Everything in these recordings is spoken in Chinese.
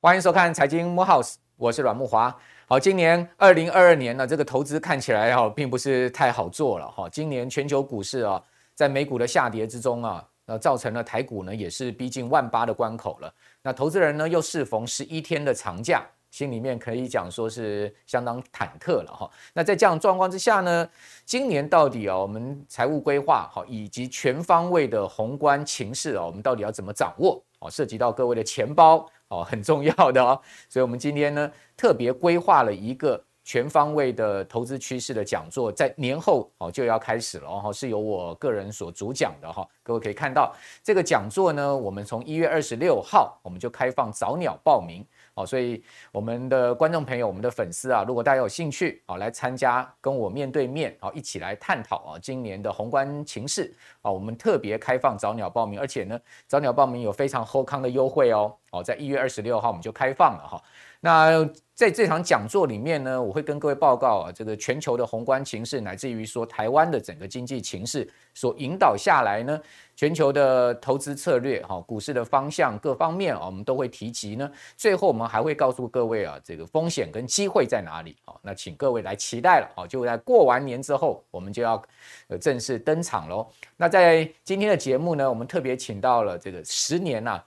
欢迎收看财经慕 House，我是阮慕华。好，今年二零二二年呢，这个投资看起来哈，并不是太好做了哈。今年全球股市啊，在美股的下跌之中啊，那造成了台股呢也是逼近万八的关口了。那投资人呢又适逢十一天的长假，心里面可以讲说是相当忐忑了哈。那在这样状况之下呢，今年到底啊，我们财务规划好以及全方位的宏观情势啊，我们到底要怎么掌握？哦，涉及到各位的钱包。哦，很重要的哦，所以我们今天呢特别规划了一个全方位的投资趋势的讲座，在年后哦就要开始了哦，是由我个人所主讲的哈。各位可以看到这个讲座呢，我们从一月二十六号我们就开放早鸟报名。好，所以我们的观众朋友、我们的粉丝啊，如果大家有兴趣啊，来参加，跟我面对面啊，一起来探讨啊，今年的宏观情势啊，我们特别开放早鸟报名，而且呢，早鸟报名有非常厚康的优惠哦。哦，在一月二十六号我们就开放了哈。那在这场讲座里面呢，我会跟各位报告啊，这个全球的宏观情势，乃至于说台湾的整个经济情势所引导下来呢，全球的投资策略哈，股市的方向各方面啊，我们都会提及呢。最后我们还会告诉各位啊，这个风险跟机会在哪里啊？那请各位来期待了啊！就在过完年之后，我们就要呃正式登场喽。那在今天的节目呢，我们特别请到了这个十年呐。啊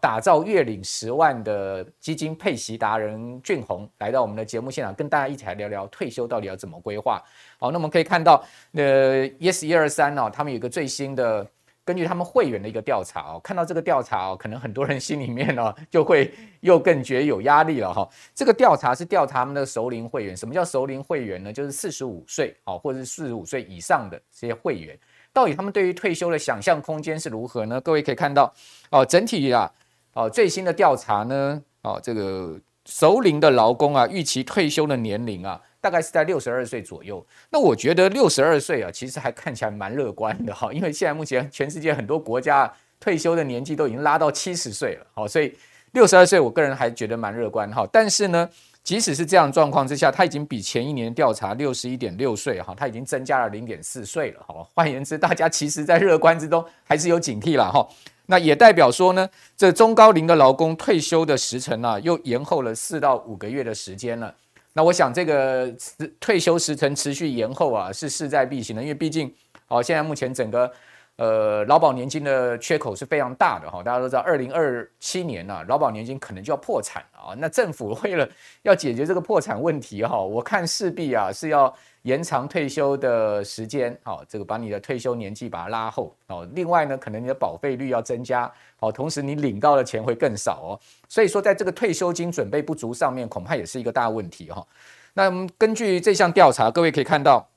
打造月领十万的基金配息达人俊宏来到我们的节目现场，跟大家一起来聊聊退休到底要怎么规划。好，那我们可以看到，呃，Yes 一二三哦，他们有一个最新的，根据他们会员的一个调查哦，看到这个调查哦，可能很多人心里面呢就会又更觉有压力了哈。这个调查是调查他们的熟龄会员，什么叫熟龄会员呢？就是四十五岁哦，或者是四十五岁以上的这些会员。到底他们对于退休的想象空间是如何呢？各位可以看到，哦，整体啊，哦，最新的调查呢，哦，这个熟龄的劳工啊，预期退休的年龄啊，大概是在六十二岁左右。那我觉得六十二岁啊，其实还看起来蛮乐观的哈，因为现在目前全世界很多国家退休的年纪都已经拉到七十岁了，好，所以六十二岁，我个人还觉得蛮乐观哈。但是呢，即使是这样状况之下，他已经比前一年调查六十一点六岁哈，他已经增加了零点四岁了哈。换言之，大家其实在乐观之中还是有警惕了哈。那也代表说呢，这中高龄的劳工退休的时程啊，又延后了四到五个月的时间了。那我想这个退休时程持续延后啊，是势在必行的，因为毕竟哦，现在目前整个。呃，劳保年金的缺口是非常大的哈，大家都知道，二零二七年呢，劳保年金可能就要破产了啊。那政府为了要解决这个破产问题哈，我看势必啊是要延长退休的时间，好，这个把你的退休年纪把它拉后哦。另外呢，可能你的保费率要增加，好，同时你领到的钱会更少哦。所以说，在这个退休金准备不足上面，恐怕也是一个大问题哈。那我们根据这项调查，各位可以看到。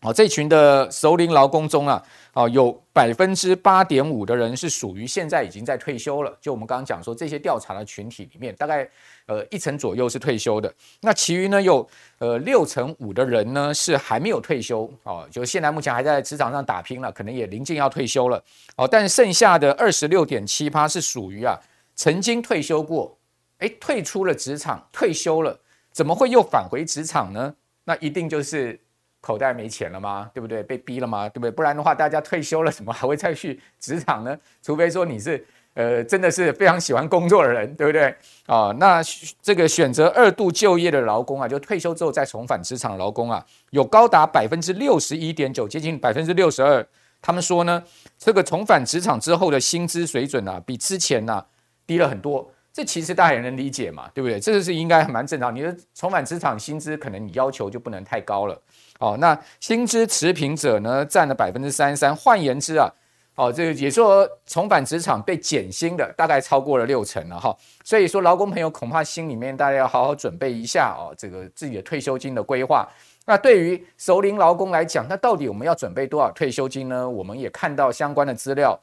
哦，这群的熟龄劳工中啊，哦，有百分之八点五的人是属于现在已经在退休了。就我们刚刚讲说，这些调查的群体里面，大概呃一成左右是退休的。那其余呢，有呃六成五的人呢是还没有退休哦，就现在目前还在职场上打拼了，可能也临近要退休了。哦，但剩下的二十六点七趴是属于啊曾经退休过，哎，退出了职场，退休了，怎么会又返回职场呢？那一定就是。口袋没钱了吗？对不对？被逼了吗？对不对？不然的话，大家退休了，怎 么还会再去职场呢？除非说你是呃，真的是非常喜欢工作的人，对不对？啊、那这个选择二度就业的劳工啊，就退休之后再重返职场的劳工啊，有高达百分之六十一点九，接近百分之六十二。他们说呢，这个重返职场之后的薪资水准啊，比之前呢、低了很多。这其实大家也能理解嘛，对不对？这个是应该蛮正常。你的重返职场薪资，可能你要求就不能太高了。哦，那薪资持平者呢，占了百分之三十三。换言之啊，哦，这个也说重返职场被减薪的大概超过了六成了哈。所以说，劳工朋友恐怕心里面大家要好好准备一下哦，这个自己的退休金的规划。那对于熟龄劳工来讲，那到底我们要准备多少退休金呢？我们也看到相关的资料。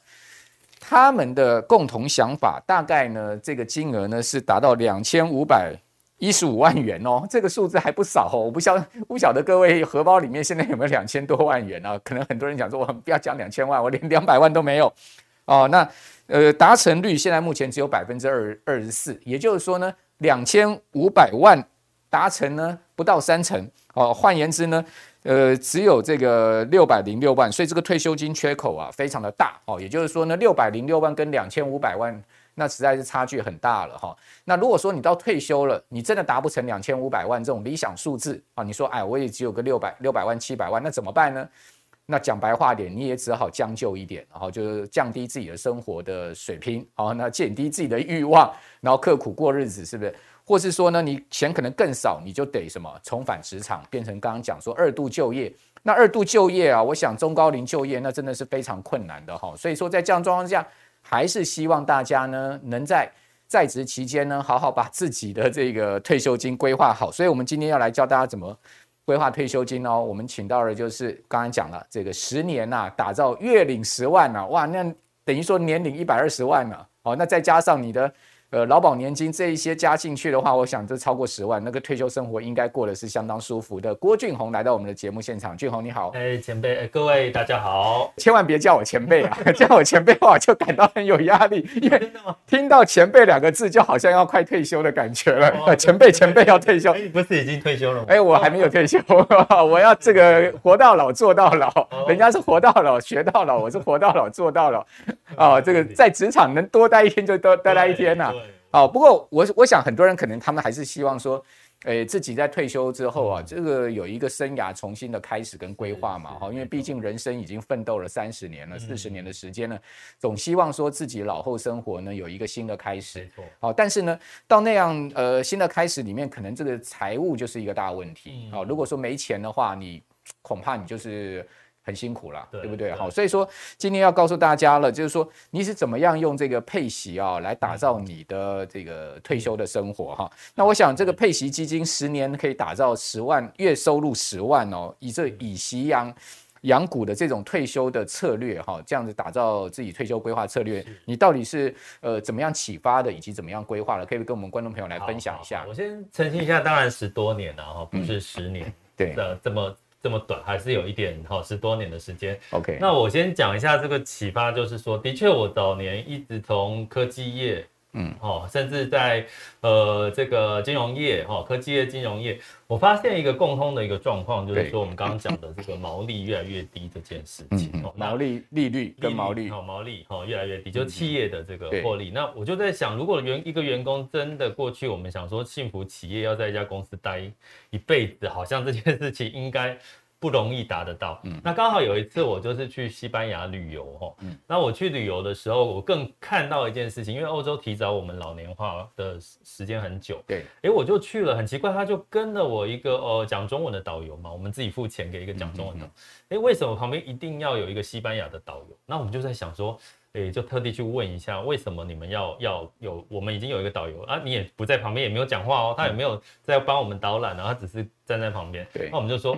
他们的共同想法大概呢，这个金额呢是达到两千五百一十五万元哦，这个数字还不少哦。我不晓不晓得各位荷包里面现在有没有两千多万元啊？可能很多人讲说，我不要讲两千万，我连两百万都没有哦。那呃，达成率现在目前只有百分之二二十四，也就是说呢，两千五百万达成呢，不到三成哦。换言之呢，呃，只有这个六百零六万，所以这个退休金缺口啊非常的大哦。也就是说呢，六百零六万跟两千五百万，那实在是差距很大了哈、那如果说你到退休了，你真的达不成两千五百万这种理想数字啊，你说哎，我也只有个六百六百万七百万，那怎么办呢？那讲白话点，你也只好将就一点，然后就是降低自己的生活的水平，好，那减低自己的欲望，然后刻苦过日子，是不是？或是说呢，你钱可能更少，你就得什么重返职场，变成刚刚讲说二度就业。那二度就业啊，我想中高龄就业那真的是非常困难的哈。所以说在这样状况下，还是希望大家呢能在在职期间呢，好好把自己的这个退休金规划好。所以我们今天要来教大家怎么。规划退休金哦，我们请到的就是刚才讲了这个十年呐、打造月领十万呐、哇，那等于说年领一百二十万呢、啊，哦，那再加上你的。呃，劳保年金这一些加进去的话，我想这超过十万，那个退休生活应该过得是相当舒服的。郭俊宏来到我们的节目现场，俊宏你好，哎，前辈，哎，各位大家好，千万别叫我前辈啊，叫我前辈的话就感到很有压力，因为听到前辈两个字就好像要快退休的感觉了。哦、前辈，前辈要退休，你不是已经退休了吗？哎，我还没有退休，我要这个活到老做到老，人家是活到老学到老，我是活到老做到老。哦，这个在职场能多待一天就多待待一天呐、啊。哦，不过我我想很多人可能他们还是希望说，诶，自己在退休之后啊，这个有一个生涯重新的开始跟规划嘛，哈，因为毕竟人生已经奋斗了三十年了、四十年的时间了，总希望说自己老后生活呢有一个新的开始。好，但是呢，到那样呃新的开始里面，可能这个财务就是一个大问题。好，如果说没钱的话，你恐怕你就是。很辛苦啦，对，对不对？好，所以说今天要告诉大家了，就是说你是怎么样用这个配息啊来打造你的这个退休的生活哈。那我想这个配息基金十年可以打造十万月收入十万哦，以这以息养养股的这种退休的策略哈，这样子打造自己退休规划策略，你到底是呃怎么样启发的，以及怎么样规划的？可以跟我们观众朋友来分享一下。我先澄清一下，当然十多年了哈，不是十年，对的这么。这么短还是有一点哈，十多年的时间。OK，那我先讲一下这个启发，就是说，的确我早年一直从科技业，嗯，哦，甚至在呃这个金融业，哈，科技业、金融业，我发现一个共通的一个状况，就是说我们刚刚讲的这个毛利越来越低这件事情。哦，毛利利率跟毛利，好，毛利哈越来越低，就企业的这个获利。那我就在想，如果员一个员工真的过去，我们想说幸福企业要在一家公司待一辈子，好像这件事情应该。不容易达得到。嗯，那刚好有一次我就是去西班牙旅游哈。嗯，那我去旅游的时候，我更看到一件事情，因为欧洲提早我们老年化的时间很久。对，哎，我就去了，很奇怪，他就跟了我一个呃讲中文的导游嘛，我们自己付钱给一个讲中文的。哎，为什么旁边一定要有一个西班牙的导游？那我们就在想说。诶，就特地去问一下，为什么你们要要有？我们已经有一个导游啊，你也不在旁边，也没有讲话哦，他也没有在帮我们导览，然后他只是站在旁边。对，那我们就说，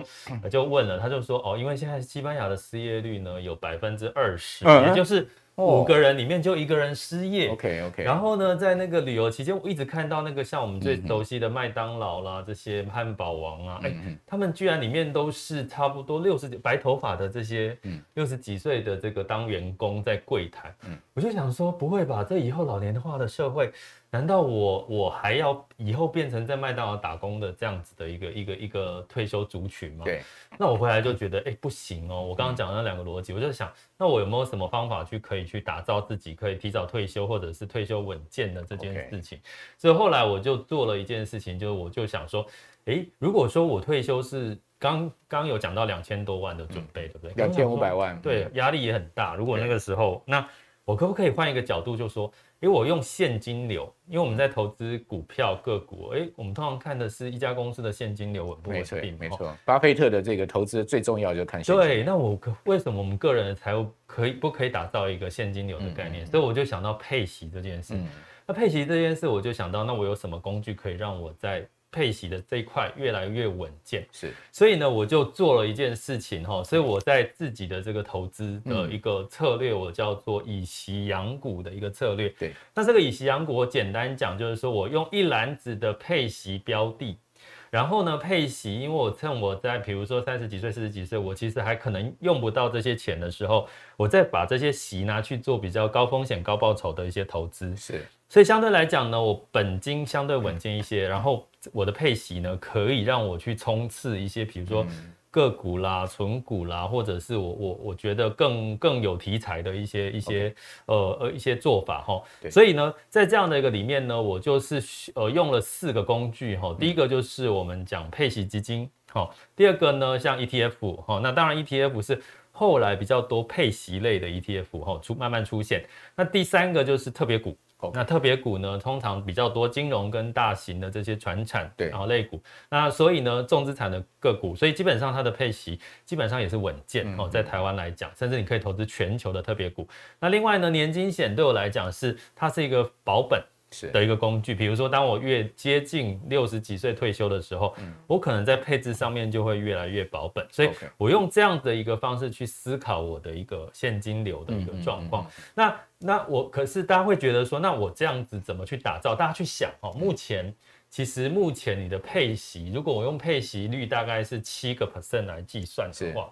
就问了，他就说，哦，因为现在西班牙的失业率呢有百分之二十，也就是。五个人里面就一个人失业。OK OK。然后呢，在那个旅游期间，我一直看到那个像我们最熟悉的麦当劳啦，这些汉堡王啊，哎，他们居然里面都是差不多六十几白头发的这些，六十几岁的这个当员工在柜台。我就想说，不会吧？这以后老年化的社会。难道我我还要以后变成在麦当劳打工的这样子的一个一个一个退休族群吗？对，那我回来就觉得，哎，不行哦。我刚刚讲的那两个逻辑，我就想，那我有没有什么方法去可以去打造自己可以提早退休或者是退休稳健的这件事情？所以后来我就做了一件事情，就是我就想说，哎，如果说我退休是刚刚有讲到两千多万的准备，对不对？两千五百万，对，压力也很大。如果那个时候，那我可不可以换一个角度，就说？因为我用现金流，因为我们在投资股票个股，哎，我们通常看的是一家公司的现金流稳不稳定。没错，巴菲特的这个投资最重要就是看现金流。对，那我可为什么我们个人的财务可以不可以打造一个现金流的概念？所以我就想到配息这件事。嗯、那配息这件事，我就想到，那我有什么工具可以让我在配息的这一块越来越稳健，是，所以呢，我就做了一件事情哈，所以我在自己的这个投资的一个策略，我叫做以息养股的一个策略。对，那这个以息养股，我简单讲就是说我用一篮子的配息标的，然后呢，配息，因为我趁我在比如说三十几岁、四十几岁，我其实还可能用不到这些钱的时候，我再把这些息拿去做比较高风险高报酬的一些投资。是，所以相对来讲呢，我本金相对稳健一些，然后我的配息呢，可以让我去冲刺一些，比如说。个股啦、存股啦，或者是我我我觉得更更有题材的一些一些.呃呃一些做法哈。所以呢，在这样的一个里面呢，我就是呃用了四个工具哈。第一个就是我们讲配息基金哈，第二个呢像 ETF 哈，那当然 ETF 是后来比较多配息类的 ETF 哈出慢慢出现。那第三个就是特别股。那特别股呢，通常比较多金融跟大型的这些船产，对，然后类股。那所以呢，重资产的个股，所以基本上它的配息基本上也是稳健哦。在台湾来讲，甚至你可以投资全球的特别股。那另外呢，年金险对我来讲是它是一个保本。的一个工具，比如说，当我越接近六十几岁退休的时候，嗯、我可能在配置上面就会越来越保本，所以我用这样的一个方式去思考我的一个现金流的一个状况。那那我可是大家会觉得说，那我这样子怎么去打造？大家去想哦，目前其实目前你的配息，如果我用配息率大概是七个 percent 来计算的话。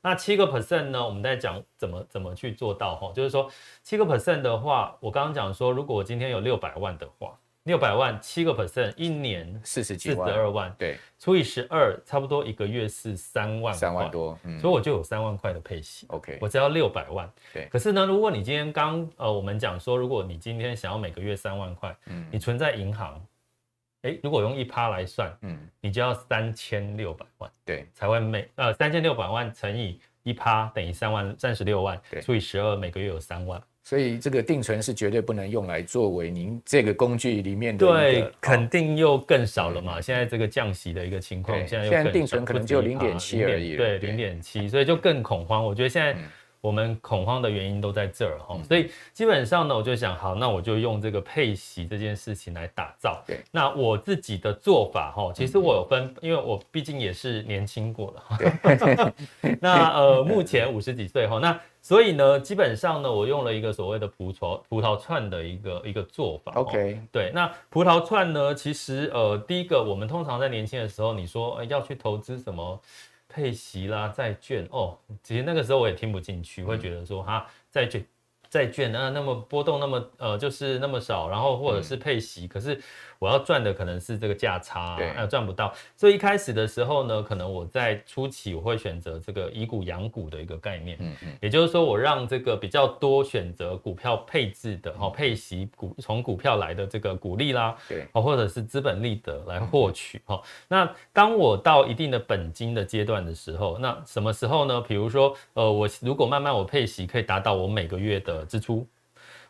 那七个 percent 呢？我们在讲怎么怎么去做到哈，就是说七个 percent 的话，我刚刚讲说，如果我今天有六百万的话，六百万七个 percent 一年四十几万，四十二万，对，除以十二，差不多一个月是三万，三万多，嗯，所以我就有三万块的配息。OK，我只要六百万，对。可是呢，如果你今天刚呃，我们讲说，如果你今天想要每个月三万块，嗯，你存在银行。哎，如果用一趴来算，嗯，你就要三千六百万，对，才会每呃三千六百万乘以一趴等于三万三十六万，对，除以十二，每个月有三万。所以这个定存是绝对不能用来作为您这个工具里面的。对，肯定又更少了嘛。现在这个降息的一个情况，现在现在定存可能就零点七而已，对，零点七，所以就更恐慌。我觉得现在。我们恐慌的原因都在这儿哈，所以基本上呢，我就想，好，那我就用这个配息这件事情来打造。对，那我自己的做法哈，其实我有分，因为我毕竟也是年轻过了。对，那呃，目前五十几岁哈，那所以呢，基本上呢，我用了一个所谓的葡萄葡萄串的一个一个做法。OK，对，那葡萄串呢，其实呃，第一个，我们通常在年轻的时候，你说要去投资什么？配息啦，债券哦，其实那个时候我也听不进去，会觉得说哈，债券。债券啊，那么波动那么呃，就是那么少，然后或者是配息，嗯、可是我要赚的可能是这个价差，啊，对赚不到。所以一开始的时候呢，可能我在初期我会选择这个以股养股的一个概念，嗯嗯，也就是说我让这个比较多选择股票配置的，哦，配息股从股票来的这个股利啦，对，哦，或者是资本利得来获取，哈、嗯。那当我到一定的本金的阶段的时候，那什么时候呢？比如说，呃，我如果慢慢我配息可以达到我每个月的支出，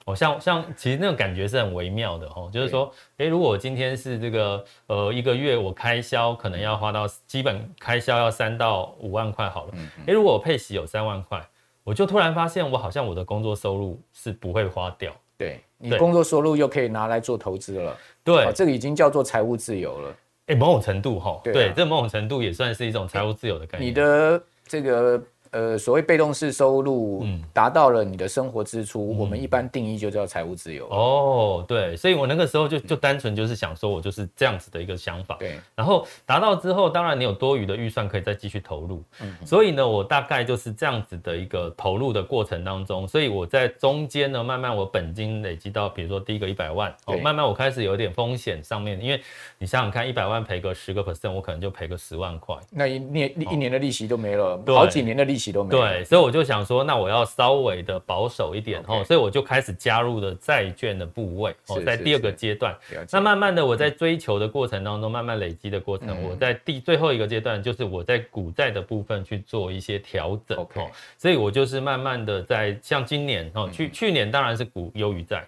哦，像像其实那种感觉是很微妙的哦，就是说，哎，如果我今天是这个呃一个月我开销可能要花到基本开销要三到五万块好了，哎，如果我配息有三万块，我就突然发现我好像我的工作收入是不会花掉，对，你工作收入又可以拿来做投资了，对，这个已经叫做财务自由了，哎，某种程度哈，对，这某种程度也算是一种财务自由的概念，你的这个。呃，所谓被动式收入，达到了你的生活支出，嗯、我们一般定义就叫财务自由。哦，对，所以我那个时候就就单纯就是想说，我就是这样子的一个想法。对，然后达到之后，当然你有多余的预算可以再继续投入。嗯，所以呢，我大概就是这样子的一个投入的过程当中，所以我在中间呢，慢慢我本金累积到，比如说第一个一百万，哦，慢慢我开始有点风险上面，因为你想想看，一百万赔个十个 percent，我可能就赔个十万块，那一年一年的利息都没了，好几年的利息。对，所以我就想说，那我要稍微的保守一点哦，所以我就开始加入了债券的部位哦，在第二个阶段。那慢慢的我在追求的过程当中，慢慢累积的过程，我在第最后一个阶段，就是我在股债的部分去做一些调整哦，所以我就是慢慢的在像今年哦，去去年当然是股优于债，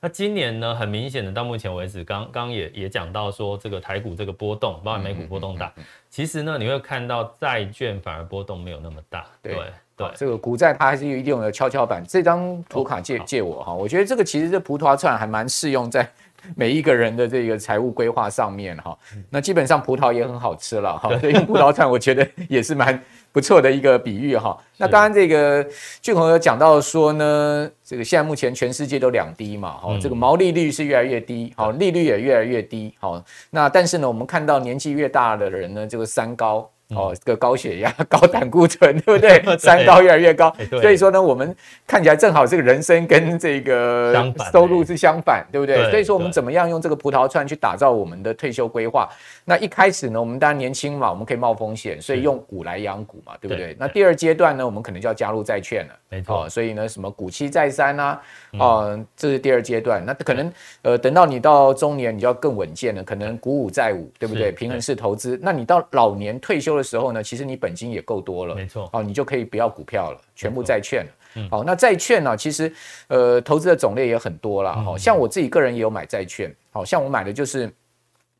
那今年呢，很明显的到目前为止，刚刚也也讲到说这个台股这个波动，包括美股波动大。其实呢，你会看到债券反而波动没有那么大。对对，对这个股债它还是有一定的跷跷板。这张图卡借、哦、借我哈，我觉得这个其实这葡萄串还蛮适用在 每一个人的这个财务规划上面哈。那基本上葡萄也很好吃了哈，所以用葡萄串我觉得也是蛮不错的一个比喻哈。那当然这个俊宏有讲到说呢，这个现在目前全世界都两低嘛，哈、嗯，这个毛利率是越来越低，好，利率也越来越低，好，那但是呢，我们看到年纪越大的人呢，这个三高。哦，这个高血压、高胆固醇，对不对？三高越来越高，所以说呢，我们看起来正好这个人生跟这个收入是相反，对不对？所以说我们怎么样用这个葡萄串去打造我们的退休规划？那一开始呢，我们当然年轻嘛，我们可以冒风险，所以用股来养股嘛，对不对？那第二阶段呢，我们可能就要加入债券了，没错。所以呢，什么股期再三啊，哦，这是第二阶段。那可能呃，等到你到中年，你就要更稳健了，可能股五债五，对不对？平衡式投资。那你到老年退休的时候呢，其实你本金也够多了，没错，哦，你就可以不要股票了，全部债券了。嗯，好，那债券呢，其实呃，投资的种类也很多了。好，像我自己个人也有买债券，好像我买的就是。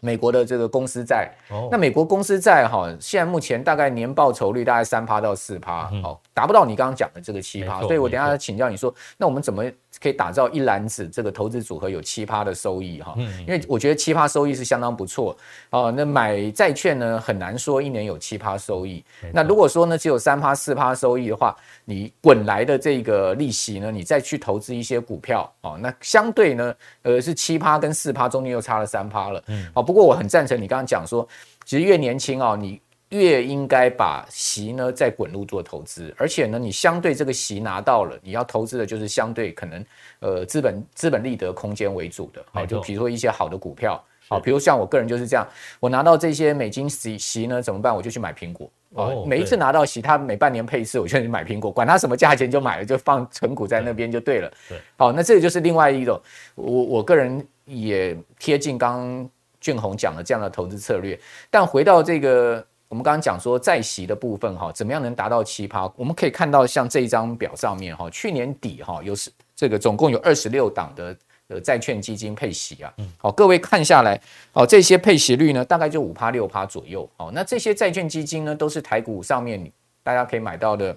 美国的这个公司债，那美国公司债哈，现在目前大概年报酬率大概三趴到四趴，好，达不到你刚刚讲的这个七趴，所以我等下请教你说，那我们怎么可以打造一篮子这个投资组合有七趴的收益哈？因为我觉得七趴收益是相当不错哦。那买债券呢，很难说一年有七趴收益。那如果说呢，只有三趴四趴收益的话，你滚来的这个利息呢，你再去投资一些股票哦，那相对呢，呃，是七趴跟四趴中间又差了三趴了，嗯，不过我很赞成你刚刚讲说，其实越年轻哦，你越应该把息呢再滚入做投资，而且呢，你相对这个息拿到了，你要投资的就是相对可能呃资本资本利得空间为主的，好，就比如说一些好的股票，好，比如像我个人就是这样，我拿到这些美金息息呢怎么办？我就去买苹果，哦，每一次拿到息，它每半年配一次，我就去买苹果，管它什么价钱就买了，就放存股在那边就对了，对，好，那这个就是另外一种，我我个人也贴近刚。俊宏讲的这样的投资策略，但回到这个我们刚刚讲说债席的部分哈，怎么样能达到七趴？我们可以看到像这一张表上面哈，去年底哈有十这个总共有二十六档的呃债券基金配息啊，好，各位看下来，哦，这些配息率呢大概就五趴六趴左右，哦，那这些债券基金呢都是台股上面大家可以买到的。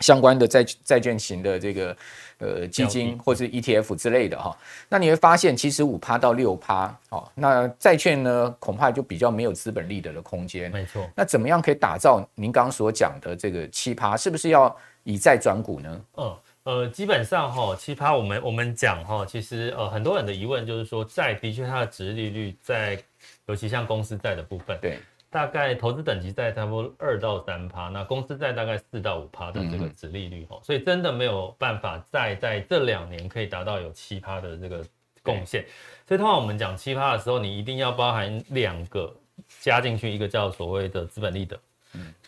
相关的债债券型的这个呃基金或是 ETF 之类的哈，那你会发现其实五趴到六趴哦，那债券呢恐怕就比较没有资本利得的空间。没错。那怎么样可以打造您刚刚所讲的这个七趴？是不是要以债转股呢？嗯呃，基本上哈七趴我们我们讲哈，其实呃很多人的疑问就是说债的确它的值利率在尤其像公司债的部分对。大概投资等级在差不多二到三趴，那公司在大概四到五趴的这个值利率哦，所以真的没有办法再在这两年可以达到有七趴的这个贡献。所以通常我们讲七趴的时候，你一定要包含两个加进去，一个叫所谓的资本利得，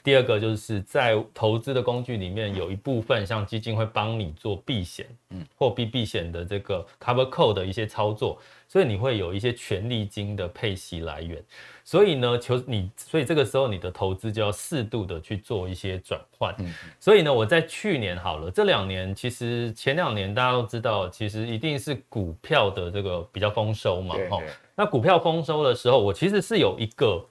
第二个就是在投资的工具里面有一部分像基金会帮你做避险，嗯，货币避险的这个 cover call 的一些操作，所以你会有一些权利金的配息来源。所以呢，求你，所以这个时候你的投资就要适度的去做一些转换。嗯，所以呢，我在去年好了，这两年其实前两年大家都知道，其实一定是股票的这个比较丰收嘛。哈，那股票丰收的时候，我其实是有一个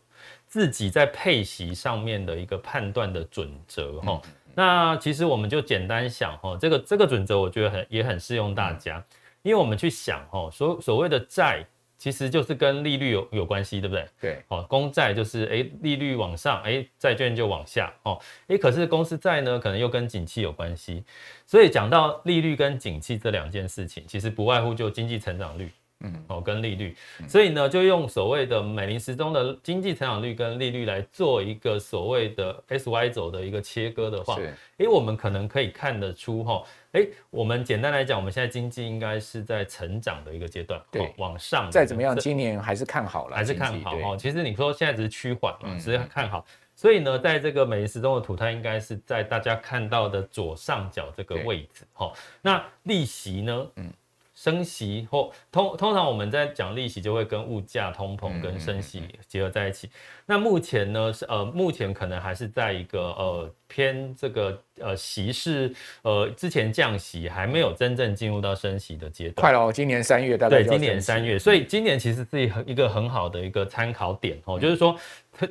自己在配息上面的一个判断的准则。哈，那其实我们就简单想哈，这个这个准则我觉得很也很适用大家，因为我们去想哈，所所谓的债。其实就是跟利率有有关系，对不对？对，哦，公债就是哎，利率往上，哎，债券就往下，哦，哎，可是公司债呢，可能又跟景气有关系，所以讲到利率跟景气这两件事情，其实不外乎就经济成长率。嗯，哦，跟利率，所以呢，就用所谓的美林时钟的经济成长率跟利率来做一个所谓的 S Y 轴的一个切割的话，哎我们可能可以看得出哈，哎、欸，我们简单来讲，我们现在经济应该是在成长的一个阶段，对，往上。再怎么样，今年还是看好了，还是看好哈。其实你说现在只是趋缓嘛，只是看好。所以呢，在这个美林时钟的图，它应该是在大家看到的左上角这个位置哈。对那利息呢？嗯。升息或通通常我们在讲利息，就会跟物价、通膨跟升息结合在一起。那目前呢是呃，目前可能还是在一个呃偏这个呃息是呃之前降息，还没有真正进入到升息的阶段。快了哦，今年三月大概对，今年三月，所以今年其实是一个很好的一个参考点哦，就是说。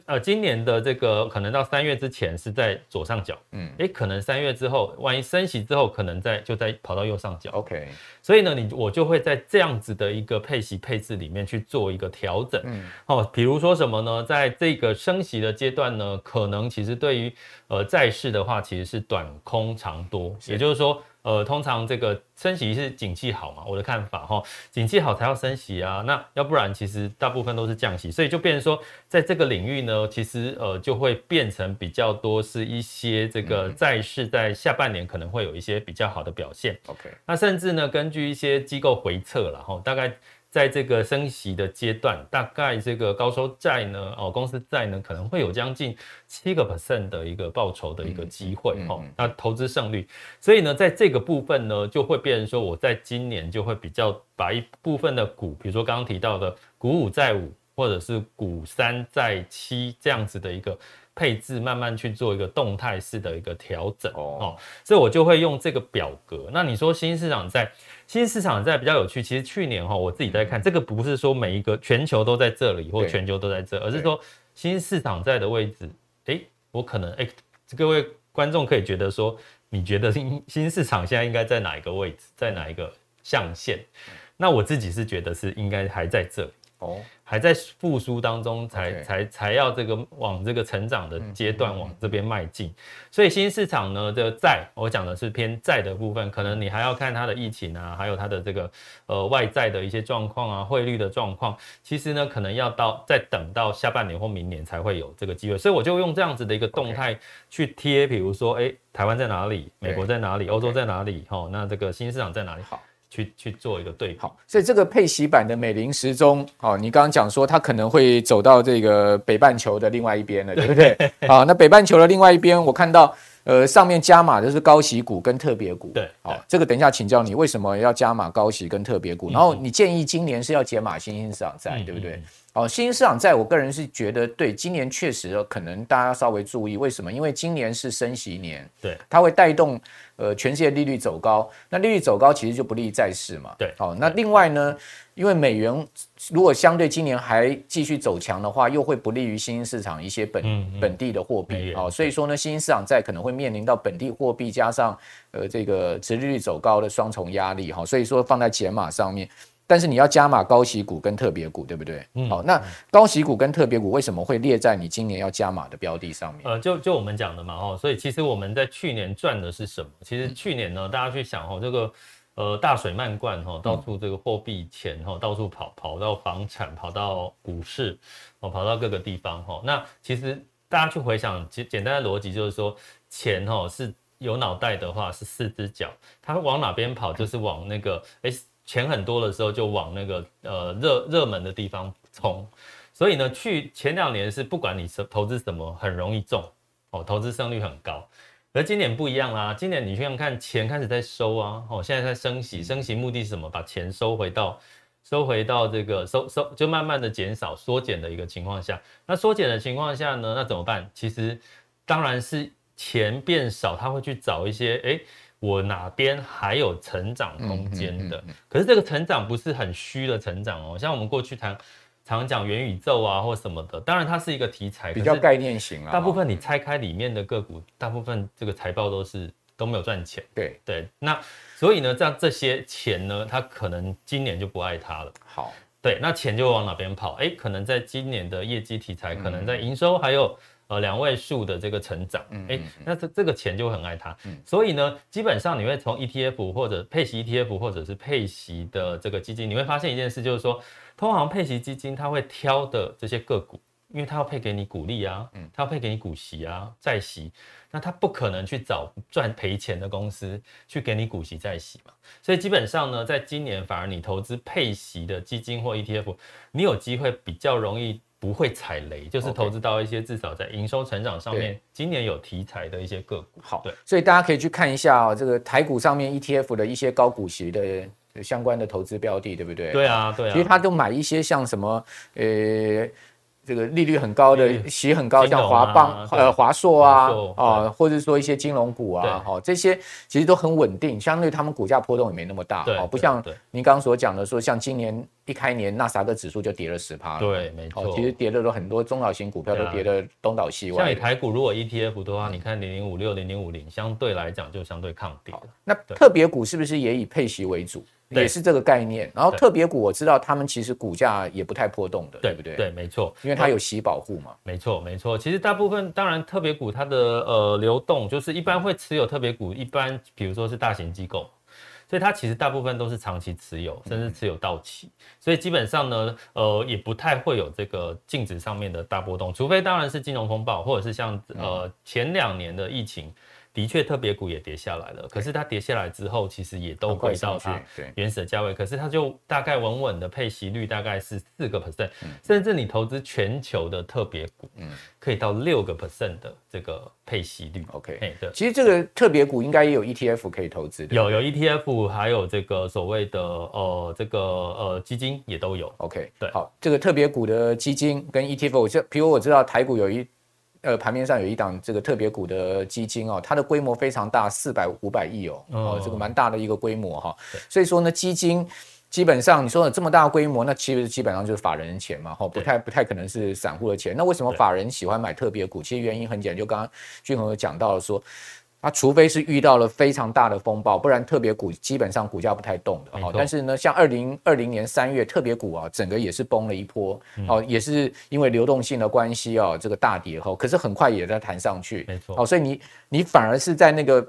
呃，今年的这个可能到三月之前是在左上角，嗯，诶，可能三月之后，万一升息之后，可能在就在跑到右上角，OK。所以呢，你我就会在这样子的一个配息配置里面去做一个调整，嗯，哦，比如说什么呢？在这这个升息的阶段呢，可能其实对于呃债市的话，其实是短空长多，也就是说。呃，通常这个升息是景气好嘛？我的看法哈，景气好才要升息啊。那要不然其实大部分都是降息，所以就变成说，在这个领域呢，其实呃就会变成比较多是一些这个债市在下半年可能会有一些比较好的表现。OK，那甚至呢，根据一些机构回测了哈，大概。在这个升息的阶段，大概这个高收债呢，哦，公司债呢可能会有将近七个 percent 的一个报酬的一个机会，哈、嗯，那投资胜率，所以呢，在这个部分呢，就会变成说，我在今年就会比较把一部分的股，比如说刚刚提到的股五债五，或者是股三债七这样子的一个。配置慢慢去做一个动态式的一个调整哦，所以我就会用这个表格。那你说新兴市场债，新市场在比较有趣。其实去年哈，我自己在看这个，不是说每一个全球都在这里或全球都在这，而是说新市场在的位置。哎，我可能哎，各位观众可以觉得说，你觉得新新市场现在应该在哪一个位置，在哪一个象限？那我自己是觉得是应该还在这里。哦，还在复苏当中才，才才才要这个往这个成长的阶段往这边迈进。所以新市场呢的债，我讲的是偏债的部分，可能你还要看它的疫情啊，还有它的这个呃外债的一些状况啊，汇率的状况。其实呢，可能要到再等到下半年或明年才会有这个机会。所以我就用这样子的一个动态去贴，比如说，哎，台湾在哪里？美国在哪里？欧洲在哪里？齁，那这个新市场在哪里？好。去去做一个对抗，所以这个配息版的美林时钟，哦，你刚刚讲说它可能会走到这个北半球的另外一边了，对不对？好，那北半球的另外一边，我看到呃上面加码的是高息股跟特别股，对，好，这个等一下请教你为什么要加码高息跟特别股，然后你建议今年是要解码新兴市场债，对不对？哦，新兴市场在，我个人是觉得对，今年确实可能大家稍微注意，为什么？因为今年是升息年，对，它会带动呃全世界利率走高，那利率走高其实就不利于债市嘛，对，好，那另外呢，因为美元如果相对今年还继续走强的话，又会不利于新兴市场一些本嗯嗯本地的货币，哦，所以说呢，新兴市场债可能会面临到本地货币加上呃这个殖利率走高的双重压力，哈，所以说放在减码上面。但是你要加码高息股跟特别股，对不对？嗯，好，那高息股跟特别股为什么会列在你今年要加码的标的上面？呃，就就我们讲的嘛，哦，所以其实我们在去年赚的是什么？其实去年呢，大家去想哦，这个呃大水漫灌哈，到处这个货币钱哈，到处跑，跑到房产，跑到股市，哦，跑到各个地方哈。那其实大家去回想，简简单的逻辑就是说，钱哈是有脑袋的话是四只脚，它往哪边跑就是往那个哎。钱很多的时候就往那个呃热热门的地方冲，所以呢，去前两年是不管你是投资什么很容易中哦，投资胜率很高。而今年不一样啦，今年你去看看钱开始在收啊，哦，现在在升息，升息目的是什么？把钱收回到收回到这个收收就慢慢的减少缩减的一个情况下，那缩减的情况下呢，那怎么办？其实当然是钱变少，他会去找一些哎。诶我哪边还有成长空间的？可是这个成长不是很虚的成长哦，像我们过去谈常讲元宇宙啊或什么的，当然它是一个题材，比较概念型啊。大部分你拆开里面的个股，大部分这个财报都是都没有赚钱。对对，那所以呢，这样这些钱呢，它可能今年就不爱它了。好，对，那钱就往哪边跑？哎，可能在今年的业绩题材，可能在营收还有。呃，两位数的这个成长，哎、欸，那这这个钱就很爱它，所以呢，基本上你会从 ETF 或者配息 ETF 或者是配息的这个基金，你会发现一件事，就是说，通常配息基金它会挑的这些个股，因为它要配给你股利啊，它要配给你股息啊、债息，那它不可能去找赚赔钱的公司去给你股息债息嘛，所以基本上呢，在今年反而你投资配息的基金或 ETF，你有机会比较容易。不会踩雷，就是投资到一些至少在营收成长上面，今年有题材的一些个股。好，对，所以大家可以去看一下哦，这个台股上面 ETF 的一些高股息的相关的投资标的，对不对？对啊，对啊。其实他都买一些像什么，呃。这个利率很高的，息很高，像华邦、呃华硕啊，啊，或者说一些金融股啊，好，这些其实都很稳定，相对他们股价波动也没那么大，哦，不像您刚刚所讲的说，像今年一开年纳斯达克指数就跌了十趴，对，没错，其实跌的都很多中小型股票都跌的东倒西歪。像你台股如果 ETF 的话，你看零零五六、零零五零，相对来讲就相对抗跌。那特别股是不是也以配息为主？也是这个概念。然后特别股我知道他们其实股价也不太波动的，对，不对？对，没错，因为它有息保护嘛。没错，没错。其实大部分当然特别股它的呃流动就是一般会持有特别股，一般比如说是大型机构。所以它其实大部分都是长期持有，甚至持有到期，所以基本上呢，呃，也不太会有这个净值上面的大波动，除非当然是金融风暴，或者是像呃前两年的疫情。的确，特别股也跌下来了。可是它跌下来之后，其实也都回到它原始的价位。可是它就大概稳稳的配息率大概是四个 percent，甚至你投资全球的特别股，嗯，可以到六个 percent 的这个配息率。OK，对。其实这个特别股应该也有 ETF 可以投资的。有有 ETF，还有这个所谓的呃这个呃基金也都有。OK，对。好，这个特别股的基金跟 ETF，我就比如我知道台股有一。呃，盘面上有一档这个特别股的基金哦，它的规模非常大，四百五百亿哦，哦，这个蛮大的一个规模哈。所以说呢，基金基本上你说的这么大规模，那其实基本上就是法人的钱嘛，哈，不太不太可能是散户的钱。那为什么法人喜欢买特别股？其实原因很简单，就刚刚俊宏有讲到了说。它除非是遇到了非常大的风暴，不然特别股基本上股价不太动的。哦，但是呢，像二零二零年三月特别股啊，整个也是崩了一波。哦，也是因为流动性的关系哦，这个大跌后，可是很快也在弹上去。没错。哦，所以你你反而是在那个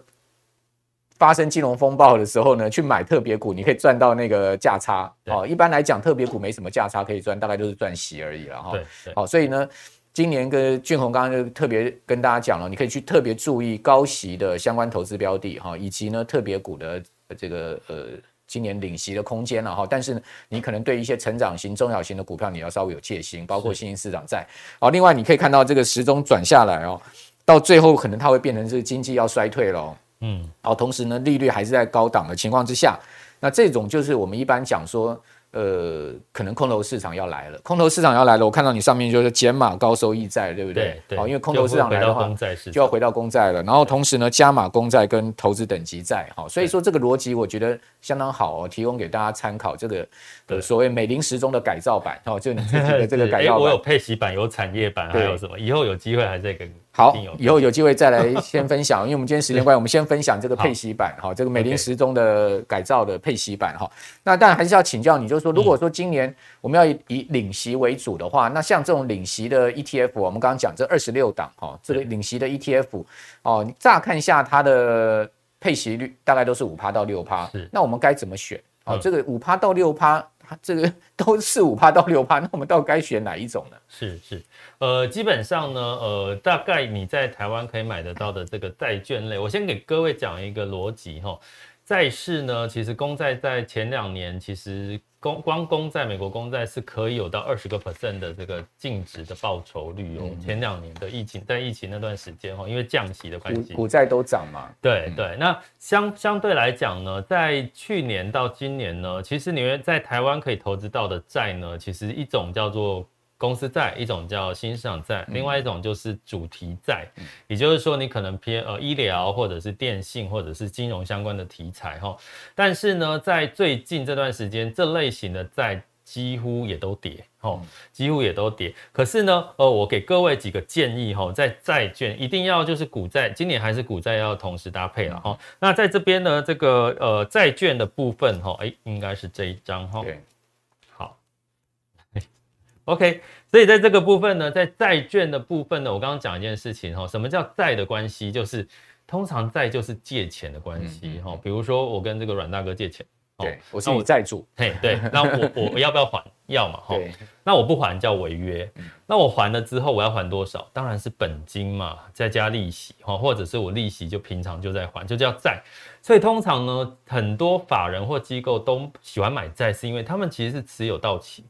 发生金融风暴的时候呢，去买特别股，你可以赚到那个价差。哦，一般来讲，特别股没什么价差可以赚，大概就是赚息而已了哈。对。好，所以呢。今年跟俊宏刚刚就特别跟大家讲了，你可以去特别注意高息的相关投资标的哈，以及呢特别股的这个呃今年领息的空间了哈。但是你可能对一些成长型、中小型的股票你要稍微有戒心，包括新兴市场债。好，另外你可以看到这个时钟转下来哦，到最后可能它会变成是经济要衰退了。嗯，好，同时呢利率还是在高档的情况之下，那这种就是我们一般讲说。呃，可能空头市场要来了，空头市场要来了。我看到你上面就是减码高收益债，对不对？对，好，因为空头市场来的话，就要回到公债了。然后同时呢，加码公债跟投资等级债，好，所以说这个逻辑我觉得相当好哦，提供给大家参考。这个呃所谓美林时钟的改造版，哦，就你自己的这个 改造版。我有配息版，有产业版，还有什么？以后有机会还在跟。好，以后有机会再来先分享，因为我们今天时间关系，我们先分享这个配息版 哈，这个美林时钟的改造的配息版哈。那当然还是要请教你，就是说，如果说今年我们要以以领息为主的话，那像这种领息的 ETF，我们刚刚讲这二十六档哈，这个领息的 ETF 哦，你乍看一下它的配息率大概都是五趴到六趴，那我们该怎么选？哦，这个五趴到六趴。这个 都是五趴到六趴，那我们到底该选哪一种呢？是是，呃，基本上呢，呃，大概你在台湾可以买得到的这个债券类，我先给各位讲一个逻辑哈。债市呢，其实公债在前两年其实。公光公债，美国公债是可以有到二十个 percent 的这个净值的报酬率哦。嗯、前两年的疫情，在疫情那段时间哦，因为降息的关系，股债都涨嘛。对对，那相相对来讲呢，在去年到今年呢，其实你们在台湾可以投资到的债呢，其实一种叫做。公司债一种叫新市场债，另外一种就是主题债，嗯、也就是说你可能偏呃医疗或者是电信或者是金融相关的题材哈。但是呢，在最近这段时间，这类型的债几乎也都跌哦，几乎也都跌。可是呢，呃，我给各位几个建议哈，在债券一定要就是股债，今年还是股债要同时搭配了哈。那在这边呢，这个呃债券的部分哈，哎，应该是这一张哈。OK，所以在这个部分呢，在债券的部分呢，我刚刚讲一件事情哈，什么叫债的关系？就是通常债就是借钱的关系哈，比如说我跟这个阮大哥借钱。对，我是你债主，嘿，对，那我我我 要不要还？要嘛，哈，那我不还叫违约，那我还了之后我要还多少？当然是本金嘛，再加利息，哈，或者是我利息就平常就在还，就叫债。所以通常呢，很多法人或机构都喜欢买债，是因为他们其实是持有到期，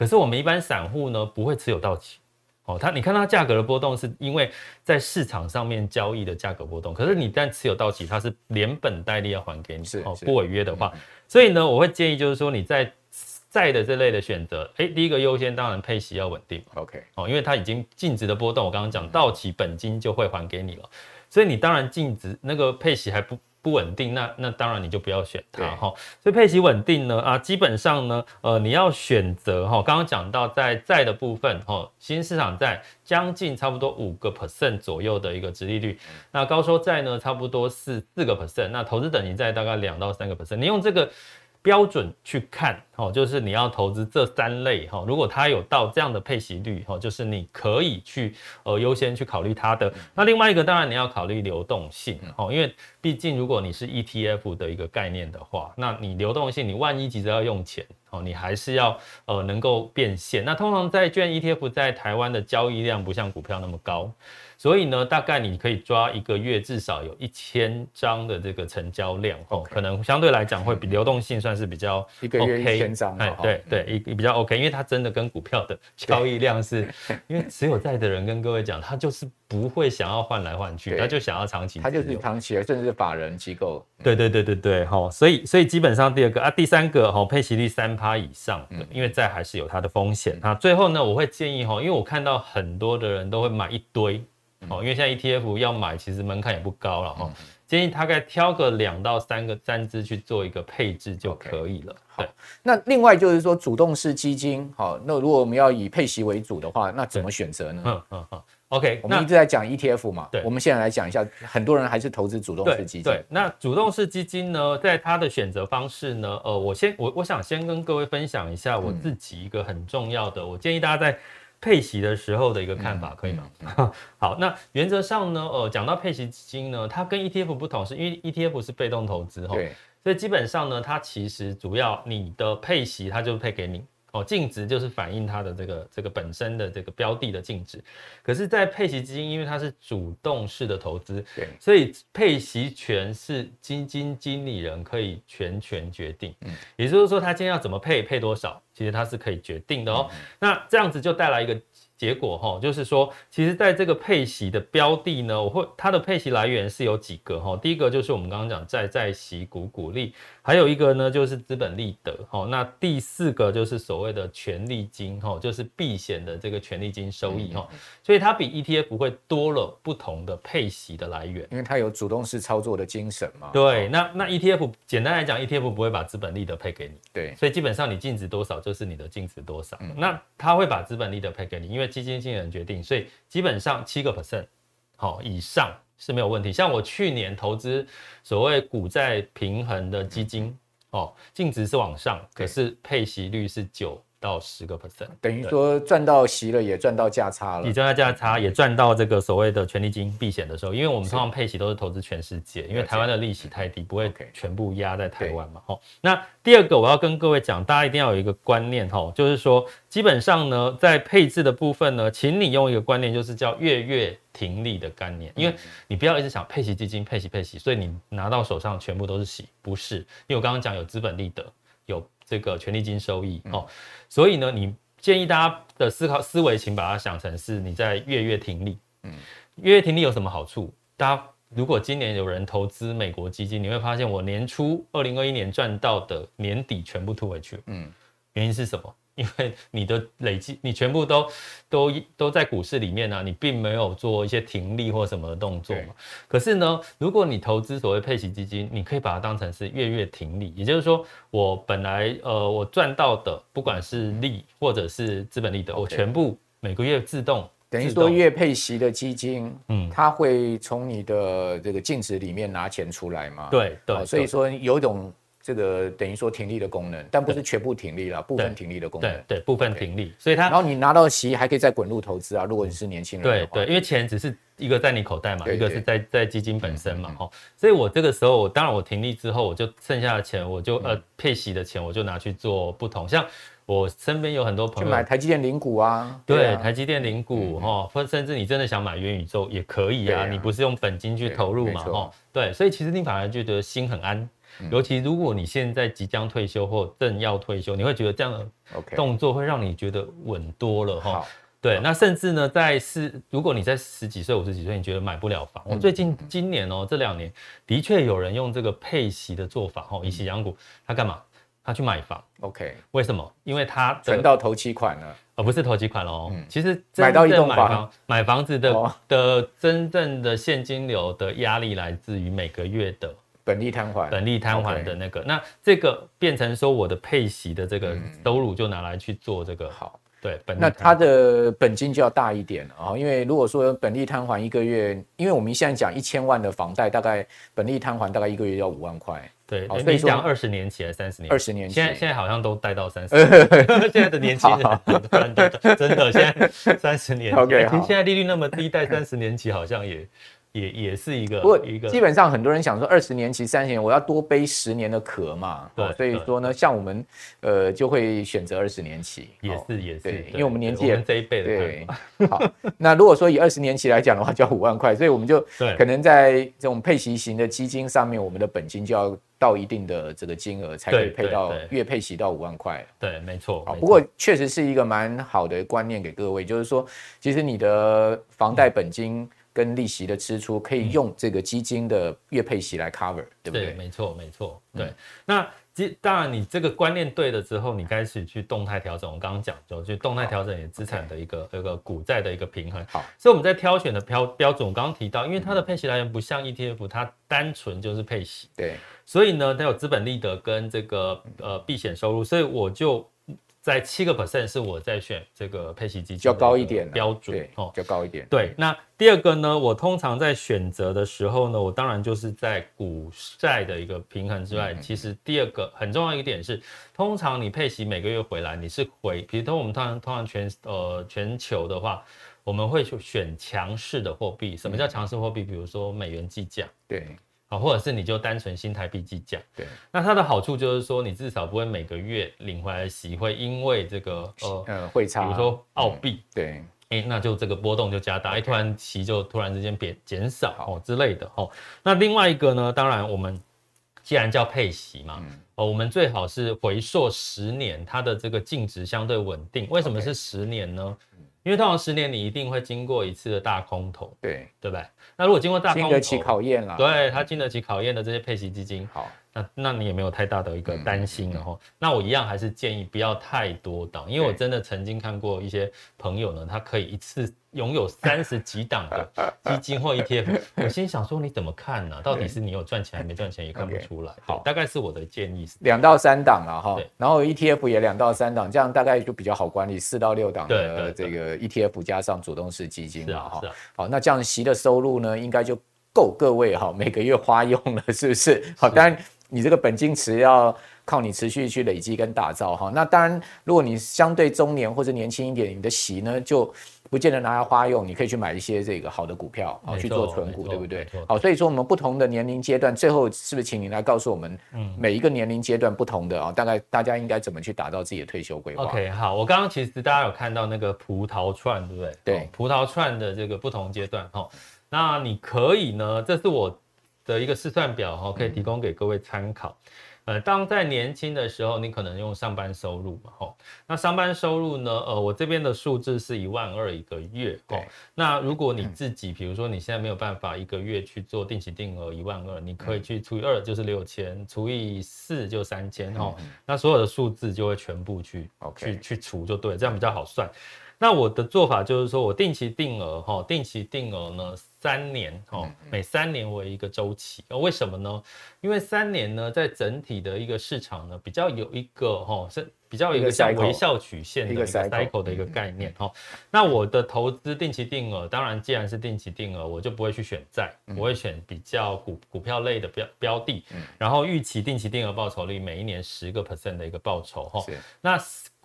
可是我们一般散户呢不会持有到期。哦，它你看它价格的波动，是因为在市场上面交易的价格波动。可是你但持有到期，它是连本带利要还给你，是哦，不违约的话。所以呢，我会建议就是说你在债的这类的选择，哎，第一个优先当然配息要稳定，OK，哦，因为它已经净值的波动，我刚刚讲到期本金就会还给你了，所以你当然净值那个配息还不。不稳定，那那当然你就不要选它哈。所以配息稳定呢啊，基本上呢，呃，你要选择哈。刚刚讲到在债的部分哈，新市场债将近差不多五个 percent 左右的一个殖利率，那高收债呢差不多是四个 percent，那投资等级债大概两到三个 percent。你用这个标准去看，哦，就是你要投资这三类，哈，如果它有到这样的配息率，哈，就是你可以去呃优先去考虑它的。那另外一个，当然你要考虑流动性，哦，因为毕竟如果你是 ETF 的一个概念的话，那你流动性，你万一急着要用钱，哦，你还是要呃能够变现。那通常债券 ETF 在台湾的交易量不像股票那么高。所以呢，大概你可以抓一个月至少有一千张的这个成交量哦.可能相对来讲会比流动性算是比较 OK，一个月一千张，哎，对对，一比较 OK，因为它真的跟股票的交易量是，因为持有债的人跟各位讲，他就是不会想要换来换去，他就想要长期，他就是长期的，甚至是法人机构。对对对对对，哈，所以所以基本上第二个啊，第三个哈，配息率三趴以上的，因为债还是有它的风险。那最后呢，我会建议哈，因为我看到很多的人都会买一堆。哦，因为现在 ETF 要买，其实门槛也不高了哈。建议大概挑个两到三个三只去做一个配置就可以了。Okay. 对，那另外就是说主动式基金，好，那如果我们要以配息为主的话，那怎么选择呢？嗯嗯嗯。OK，我们一直在讲 ETF 嘛，对，我们现在来讲一下，很多人还是投资主动式基金。对，那主动式基金呢，在它的选择方式呢，呃，我先我我想先跟各位分享一下我自己一个很重要的，我建议大家在。配息的时候的一个看法，可以吗？嗯、好，那原则上呢，呃，讲到配息基金呢，它跟 ETF 不同，是因为 ETF 是被动投资哈，对，所以基本上呢，它其实主要你的配息，它就配给你。哦，净值就是反映它的这个这个本身的这个标的的净值，可是，在配息基金，因为它是主动式的投资，对，所以配息权是基金经理人可以全权决定，嗯，也就是说，他今天要怎么配，配多少，其实他是可以决定的哦。嗯、那这样子就带来一个。结果哈，就是说，其实在这个配息的标的呢，我会它的配息来源是有几个哈。第一个就是我们刚刚讲债债息股股利，还有一个呢就是资本利得哈。那第四个就是所谓的权利金哈，就是避险的这个权利金收益哈。所以它比 ETF 会多了不同的配息的来源，因为它有主动式操作的精神嘛。对，那那 ETF 简单来讲，ETF 不会把资本利得配给你。对，所以基本上你净值多少就是你的净值多少。那它会把资本利得配给你，因为基金经理人决定，所以基本上七个 percent 好以上是没有问题。像我去年投资所谓股债平衡的基金，哦，净值是往上，可是配息率是九到十个 percent，等于说赚到息了，也赚到价差了。你赚到价差，也赚到这个所谓的权利金避险的时候，因为我们通常配息都是投资全世界，因为台湾的利息太低，不会全部压在台湾嘛。哦，那第二个我要跟各位讲，大家一定要有一个观念哈，就是说基本上呢，在配置的部分呢，请你用一个观念，就是叫月月停利的概念，因为你不要一直想配息基金配息配息，所以你拿到手上全部都是息，不是，因为我刚刚讲有资本利得，有。这个权利金收益哦，所以呢，你建议大家的思考思维，请把它想成是你在月月停利。嗯，月月停利有什么好处？大家如果今年有人投资美国基金，你会发现我年初二零二一年赚到的年底全部吐回去。嗯，原因是什么？因为你的累计，你全部都都都在股市里面呢、啊，你并没有做一些停利或什么的动作嘛。可是呢，如果你投资所谓配息基金，你可以把它当成是月月停利，也就是说，我本来呃我赚到的，不管是利或者是资本利得，我全部每个月自动，等于说月配息的基金，嗯，它会从你的这个净值里面拿钱出来嘛？对对，所以说有一种。这个等于说停利的功能，但不是全部停利了，部分停利的功能。对对，部分停利，所以它。然后你拿到息还可以再滚入投资啊，如果你是年轻人。对对，因为钱只是一个在你口袋嘛，一个是在在基金本身嘛，哈。所以我这个时候，我当然我停利之后，我就剩下的钱，我就呃配息的钱，我就拿去做不同。像我身边有很多朋友去买台积电零股啊，对，台积电零股哈，或甚至你真的想买元宇宙也可以啊，你不是用本金去投入嘛，哈。对，所以其实你反而觉得心很安。尤其如果你现在即将退休或正要退休，你会觉得这样的动作会让你觉得稳多了哈。对，那甚至呢，在是如果你在十几岁、五十几岁，你觉得买不了房，我最近今年哦，这两年的确有人用这个配息的做法哦，以息养股，他干嘛？他去买房。OK，为什么？因为他存到头期款了，而不是头期款哦。其实买到一栋房，买房子的的真正的现金流的压力来自于每个月的。本利摊还，本利摊还的那个那这个变成说我的配息的这个收入就拿来去做这个好。对，本那它的本金就要大一点啊，因为如果说本利摊还一个月，因为我们现在讲一千万的房贷，大概本利摊还大概一个月要五万块。对，所以讲二十年期还是三十年？二十年期，现在现在好像都贷到三十年。现在的年轻人 真的现在三十年期，OK，现在利率那么低，贷三十年期好像也。也也是一个，不过一个基本上很多人想说二十年期、三十年，我要多背十年的壳嘛，对，所以说呢，像我们呃就会选择二十年期，也是也是，对，因为我们年纪也这一辈的，对，好，那如果说以二十年期来讲的话，就要五万块，所以我们就 可能在这种配息型的基金上面，我们的本金就要到一定的这个金额才可以配到月配息到五万块，对，没错，好，不过确实是一个蛮好的观念给各位，就是说，其实你的房贷本金。跟利息的支出可以用这个基金的月配息来 cover，、嗯、对不对？对，没错，没错。对，嗯、那当然你这个观念对了之后，你开始去动态调整。我刚刚讲就就动态调整你资产的一个一个股债的一个平衡。好，所以我们在挑选的标标准，我刚刚提到，因为它的配息来源不像 ETF，它单纯就是配息。对，所以呢，它有资本利得跟这个呃避险收入，所以我就。在七个 percent 是我在选这个配息基金较高一点标准哦，较高一点。对，那第二个呢，我通常在选择的时候呢，我当然就是在股债的一个平衡之外，其实第二个很重要一点是，通常你配息每个月回来，你是回，比如说我们通常通常全呃全球的话，我们会选强势的货币。什么叫强势货币？比如说美元计价。对。啊，或者是你就单纯新台币计价，对，那它的好处就是说，你至少不会每个月领回来的息会因为这个呃呃汇差，比如说澳币，嗯，对，哎，欸，那就这个波动就加大，哎，突然息就突然之间变减少哦之类的哦。那另外一个呢，当然我们既然叫配息嘛，嗯，哦，我们最好是回溯十年，它的这个净值相对稳定。为什么是十年呢？因为通常十年你一定会经过一次的大空头，对对不对？那如果经过大空头，经得起考验了，对，它经得起考验的这些配息基金，好。那那你也没有太大的一个担心了哈。那我一样还是建议不要太多档，因为我真的曾经看过一些朋友呢，他可以一次拥有三十几档的 基金或 ETF。我心想说，你怎么看呢？到底是你有赚钱还没赚钱也看不 出来。好，大概是我的建议是两到三档了哈。然后 ETF 也两到三档，这样大概就比较好管理。四到六档的这个 ETF 加上主动式基金了哈。好，那这样息的收入呢，应该就够各位哈每个月花用了，是不是？好，当然。你这个本金池要靠你持续去累积跟打造哈，那当然，如果你相对中年或者年轻一点，你的息呢就不见得拿来花用，你可以去买一些这个好的股票啊去做存股，对不对？好，所以说我们不同的年龄阶段，最后是不是请你来告诉我们，每一个年龄阶段不同的啊，大概大家应该怎么去打造自己的退休规划？OK，好，我刚刚其实大家有看到那个葡萄串，对不对？对，葡萄串的这个不同阶段哈，那你可以呢，这是我。的一个试算表哈，可以提供给各位参考。呃，当在年轻的时候，你可能用上班收入嘛，哈。那上班收入呢？呃，我这边的数字是一万二一个月。哦。那如果你自己，比如说你现在没有办法一个月去做定期定额一万二，你可以去除以二就是六千，除以四就三千，哦。那所有的数字就会全部去去去除就对，这样比较好算。那我的做法就是说，我定期定额哈，定期定额呢三年哦，每三年为一个周期。哦为什么呢？因为三年呢，在整体的一个市场呢，比较有一个哈是比较有一个像微笑曲线的一个 cycle 的一个概念哈。那我的投资定期定额，当然既然是定期定额，我就不会去选债，我会选比较股股票类的标标的，然后预期定期定额报酬率每一年十个 percent 的一个报酬哈。那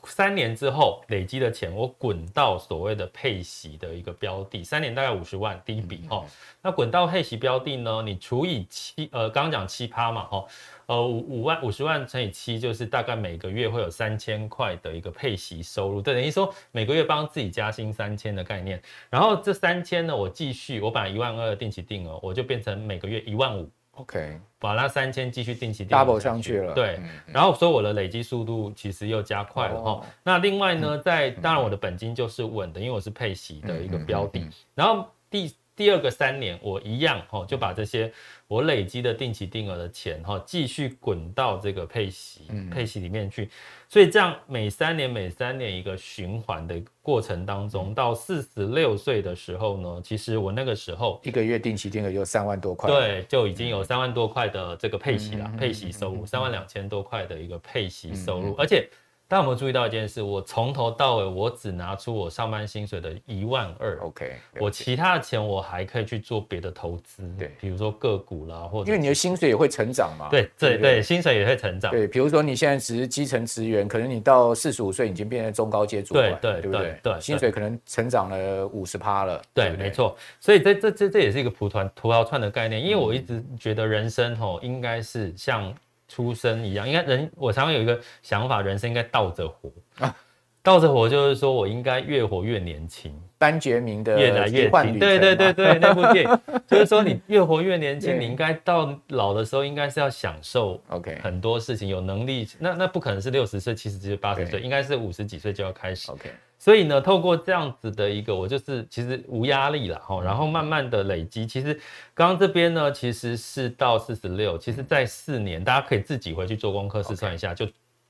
三年之后累积的钱，我滚到所谓的配息的一个标的，三年大概五十万第一笔哦。那滚到配息标的呢？你除以七，呃，刚刚讲七趴嘛哦，呃五五万五十万乘以七，就是大概每个月会有三千块的一个配息收入，等于说每个月帮自己加薪三千的概念。然后这三千呢，我继续，我把一万二定期定额，我就变成每个月一万五。OK，把那三千继续定期定 double 上去了，对，然后所以我的累积速度其实又加快了哈。Oh. 那另外呢，在当然我的本金就是稳的，因为我是配息的一个标的。然后第第二个三年，我一样哈，就把这些我累积的定期定额的钱哈，继续滚到这个配息配息里面去。所以这样每三年每三年一个循环的过程当中，到四十六岁的时候呢，其实我那个时候一个月定期定额有三万多块，对，就已经有三万多块的这个配息了，配息收入三万两千多块的一个配息收入，而且大家有没有注意到一件事？我从头到尾，我只拿出我上班薪水的一万二。OK，我其他的钱我还可以去做别的投资，对，比如说个股啦，或者因为你的薪水也会成长嘛。对对对，薪水也会成长。对，比如说你现在只是基层职员，可能你到四十五岁已经变成中高阶主管，对对对不对？对，薪水可能成长了五十趴了。对，没错。所以这这这这也是一个蒲团葡萄串的概念，因为我一直觉得人生吼应该是像。出生一样，应该人，我常常有一个想法，人生应该倒着活。啊，倒着活就是说我应该越活越年轻。班杰明的越来越轻，对对对对，那部电影。就是说你越活越年轻，你应该到老的时候应该是要享受，OK，很多事情，有能力，那那不可能是六十岁、七十岁、八十岁，应该是五十几岁就要开始，OK。所以呢，透过这样子的一个，我就是其实无压力了哈，然后慢慢的累积。其实刚刚这边呢，其实是到四十六，其实在四年，大家可以自己回去做功课试算一下，就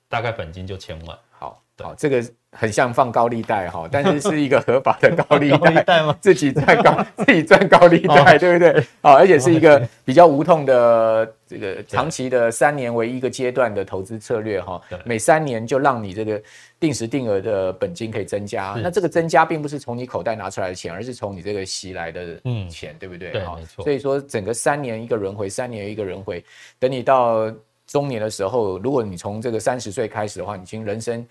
大概本金就千万。好，好，这个。很像放高利贷哈，但是是一个合法的高利贷，自己赚高自己赚高利贷，对不对？好，而且是一个比较无痛的这个长期的三年为一个阶段的投资策略哈，每三年就让你这个定时定额的本金可以增加。那这个增加并不是从你口袋拿出来的钱，而是从你这个息来的钱，对不对？对，没错。所以说整个三年一个轮回，三年一个轮回，等你到中年的时候，如果你从这个三十岁开始的话，你已经人生。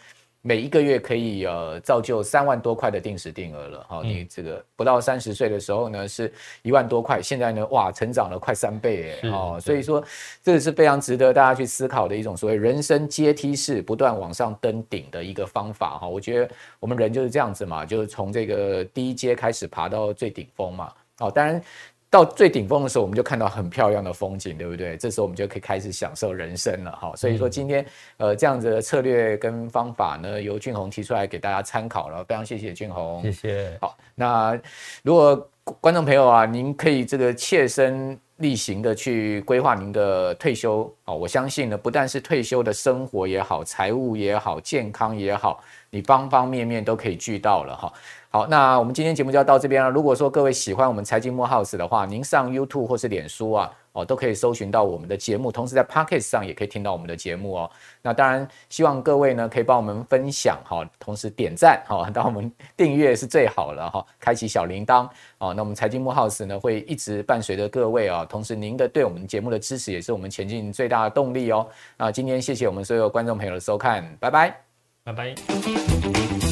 每一个月可以呃造就三万多块的定时定额了哈，你这个不到三十岁的时候呢是一万多块，现在呢哇成长了快三倍哎哦，所以说这个是非常值得大家去思考的一种所谓人生阶梯式不断往上登顶的一个方法哈，我觉得我们人就是这样子嘛，就是从这个第一阶开始爬到最顶峰嘛，哦当然。到最顶峰的时候，我们就看到很漂亮的风景，对不对？这时候我们就可以开始享受人生了哈。所以说今天呃这样子的策略跟方法呢，由俊宏提出来给大家参考了，非常谢谢俊宏，谢谢。好，那如果观众朋友啊，您可以这个切身例行的去规划您的退休啊，我相信呢，不但是退休的生活也好，财务也好，健康也好，你方方面面都可以聚到了哈。好，那我们今天节目就要到这边了。如果说各位喜欢我们财经慕 House 的话，您上 YouTube 或是脸书啊，哦，都可以搜寻到我们的节目。同时在 Podcast 上也可以听到我们的节目哦。那当然，希望各位呢可以帮我们分享哈，同时点赞哈，当我们订阅是最好了哈，开启小铃铛哦。那我们财经慕 House 呢会一直伴随着各位啊，同时您的对我们节目的支持也是我们前进最大的动力哦。那今天谢谢我们所有观众朋友的收看，拜拜，拜拜。